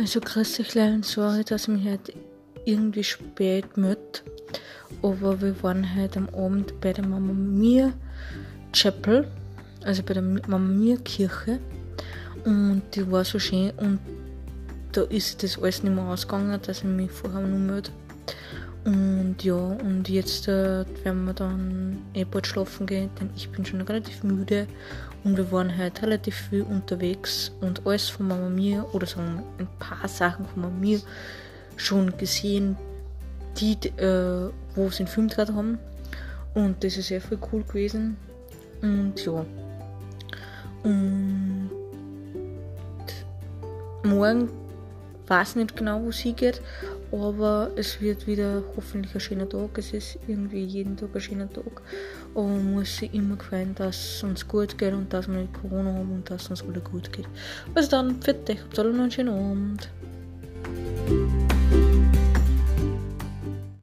Also grüß euch Leute, sorry, dass ich mich heute irgendwie spät melde. Aber wir waren heute am Abend bei der Mama Mia Chapel, also bei der Mama Mia Kirche. Und die war so schön und da ist das alles nicht mehr ausgegangen, dass ich mich vorher noch melde. Und ja, und jetzt äh, werden wir dann eh bald schlafen gehen, denn ich bin schon relativ müde und wir waren heute relativ viel unterwegs und alles von Mama Mia oder so ein paar Sachen von Mama Mia schon gesehen, die, äh, wo sie einen Film gedreht haben. Und das ist sehr viel cool gewesen. Und ja. Und morgen weiß nicht genau, wo es hingeht, aber es wird wieder hoffentlich ein schöner Tag. Es ist irgendwie jeden Tag ein schöner Tag. Aber man muss sich immer gefallen, dass es uns gut geht und dass wir nicht Corona haben und dass es uns alle gut geht. Also dann, für dich, habt alle noch einen schönen Abend.